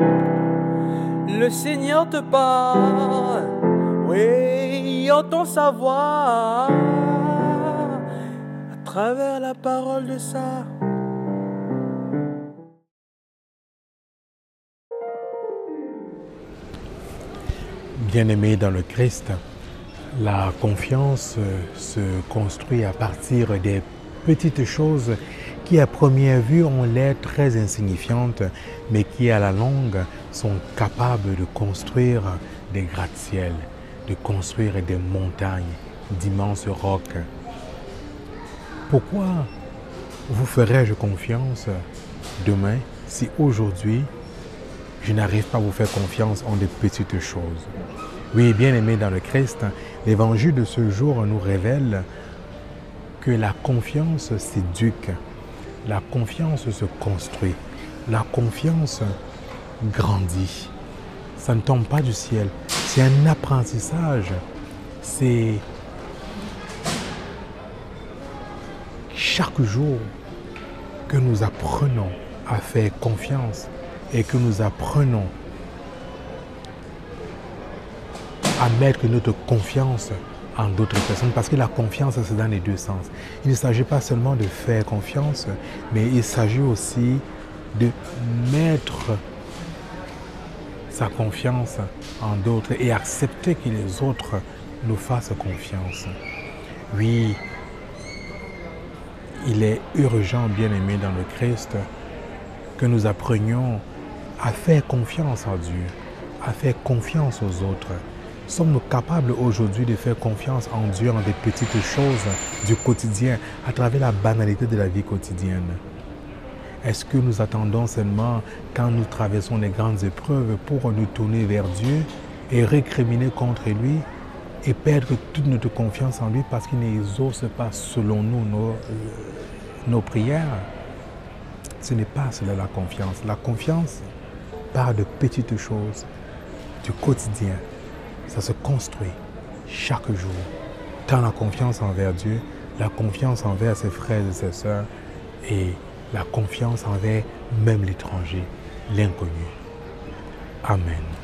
Le Seigneur te parle, oui, entend sa voix à travers la parole de ça. Bien-aimé dans le Christ, la confiance se construit à partir des petites choses qui à première vue ont l'air très insignifiantes, mais qui à la longue sont capables de construire des gratte-ciels, de construire des montagnes, d'immenses rocs. Pourquoi vous ferais-je confiance demain si aujourd'hui je n'arrive pas à vous faire confiance en des petites choses? Oui, bien aimé dans le Christ, l'évangile de ce jour nous révèle que la confiance s'éduque, la confiance se construit, la confiance grandit. Ça ne tombe pas du ciel. C'est un apprentissage. C'est chaque jour que nous apprenons à faire confiance et que nous apprenons à mettre notre confiance en d'autres personnes parce que la confiance, c'est dans les deux sens. Il ne s'agit pas seulement de faire confiance, mais il s'agit aussi de mettre sa confiance en d'autres et accepter que les autres nous fassent confiance. Oui, il est urgent, bien aimé dans le Christ, que nous apprenions à faire confiance en Dieu, à faire confiance aux autres. Sommes-nous capables aujourd'hui de faire confiance en Dieu en des petites choses du quotidien, à travers la banalité de la vie quotidienne? Est-ce que nous attendons seulement quand nous traversons les grandes épreuves pour nous tourner vers Dieu et récriminer contre lui et perdre toute notre confiance en lui parce qu'il n'exauce pas selon nous nos, euh, nos prières? Ce n'est pas cela la confiance. La confiance part de petites choses du quotidien ça se construit chaque jour. Tant la confiance envers Dieu, la confiance envers ses frères et ses sœurs et la confiance envers même l'étranger, l'inconnu. Amen.